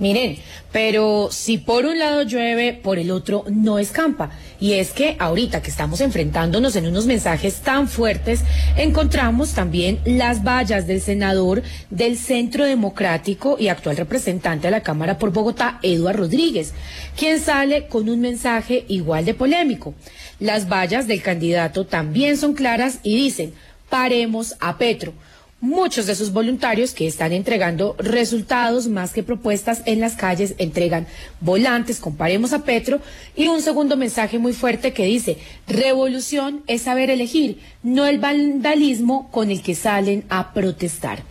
Miren, pero si por un lado llueve, por el otro no escampa. Y es que ahorita que estamos enfrentándonos en unos mensajes tan fuertes, encontramos también las vallas del senador del Centro Democrático y actual representante de la Cámara por Bogotá, Eduardo Rodríguez, quien sale con un mensaje igual de polémico. Las vallas del candidato también son claras y dicen, paremos a Petro muchos de sus voluntarios que están entregando resultados más que propuestas en las calles, entregan volantes, comparemos a Petro, y un segundo mensaje muy fuerte que dice, revolución es saber elegir, no el vandalismo con el que salen a protestar.